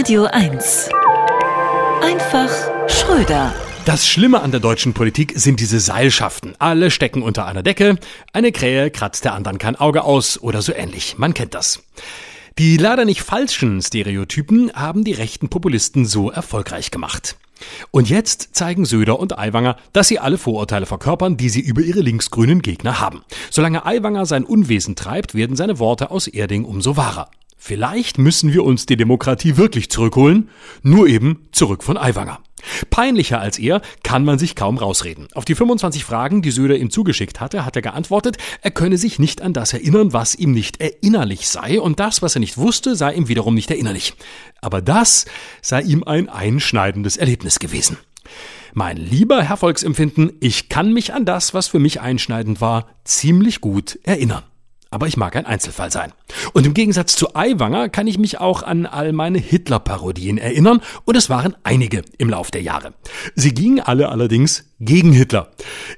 Radio 1. Einfach Schröder. Das Schlimme an der deutschen Politik sind diese Seilschaften. Alle stecken unter einer Decke, eine Krähe kratzt der anderen kein Auge aus oder so ähnlich. Man kennt das. Die leider nicht falschen Stereotypen haben die rechten Populisten so erfolgreich gemacht. Und jetzt zeigen Söder und Aiwanger, dass sie alle Vorurteile verkörpern, die sie über ihre linksgrünen Gegner haben. Solange Aiwanger sein Unwesen treibt, werden seine Worte aus Erding umso wahrer. Vielleicht müssen wir uns die Demokratie wirklich zurückholen, nur eben zurück von Aiwanger. Peinlicher als er kann man sich kaum rausreden. Auf die 25 Fragen, die Söder ihm zugeschickt hatte, hat er geantwortet, er könne sich nicht an das erinnern, was ihm nicht erinnerlich sei, und das, was er nicht wusste, sei ihm wiederum nicht erinnerlich. Aber das sei ihm ein einschneidendes Erlebnis gewesen. Mein lieber Herr Volksempfinden, ich kann mich an das, was für mich einschneidend war, ziemlich gut erinnern. Aber ich mag ein Einzelfall sein. Und im Gegensatz zu Aiwanger kann ich mich auch an all meine Hitler-Parodien erinnern, und es waren einige im Lauf der Jahre. Sie gingen alle allerdings gegen Hitler.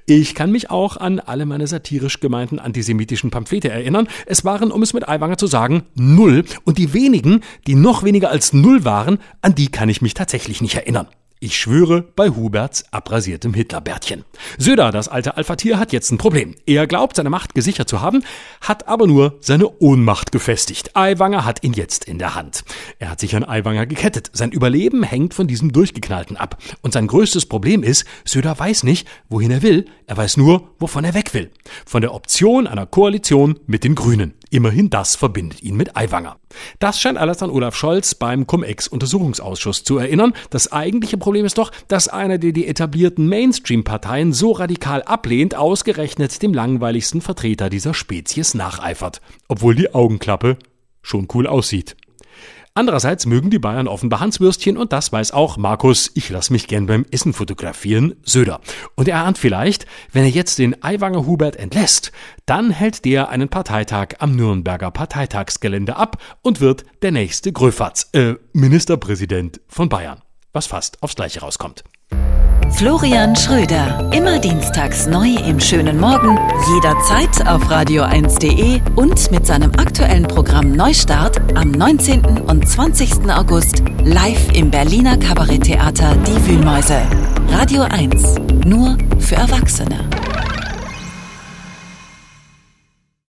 Ich kann mich auch an alle meine satirisch gemeinten antisemitischen Pamphlete erinnern. Es waren, um es mit Aiwanger zu sagen, null, und die wenigen, die noch weniger als null waren, an die kann ich mich tatsächlich nicht erinnern. Ich schwöre bei Huberts abrasiertem Hitlerbärtchen. Söder, das alte Alpha-Tier, hat jetzt ein Problem. Er glaubt, seine Macht gesichert zu haben, hat aber nur seine Ohnmacht gefestigt. Aiwanger hat ihn jetzt in der Hand. Er hat sich an Aiwanger gekettet. Sein Überleben hängt von diesem Durchgeknallten ab. Und sein größtes Problem ist, Söder weiß nicht, wohin er will. Er weiß nur, wovon er weg will. Von der Option einer Koalition mit den Grünen. Immerhin das verbindet ihn mit Aiwanger. Das scheint alles an Olaf Scholz beim Cum-Ex-Untersuchungsausschuss zu erinnern. Das eigentliche Problem ist doch, dass einer, der die etablierten Mainstream-Parteien so radikal ablehnt, ausgerechnet dem langweiligsten Vertreter dieser Spezies nacheifert. Obwohl die Augenklappe schon cool aussieht. Andererseits mögen die Bayern offenbar Hanswürstchen und das weiß auch Markus, ich lass mich gern beim Essen fotografieren, Söder. Und er ahnt vielleicht, wenn er jetzt den Aiwanger Hubert entlässt, dann hält der einen Parteitag am Nürnberger Parteitagsgelände ab und wird der nächste Gröfatz, äh, Ministerpräsident von Bayern. Was fast aufs Gleiche rauskommt. Florian Schröder. Immer dienstags neu im schönen Morgen, jederzeit auf radio1.de und mit seinem aktuellen Programm Neustart am 19. und 20. August live im Berliner Kabaretttheater Die Wühlmäuse. Radio 1. Nur für Erwachsene.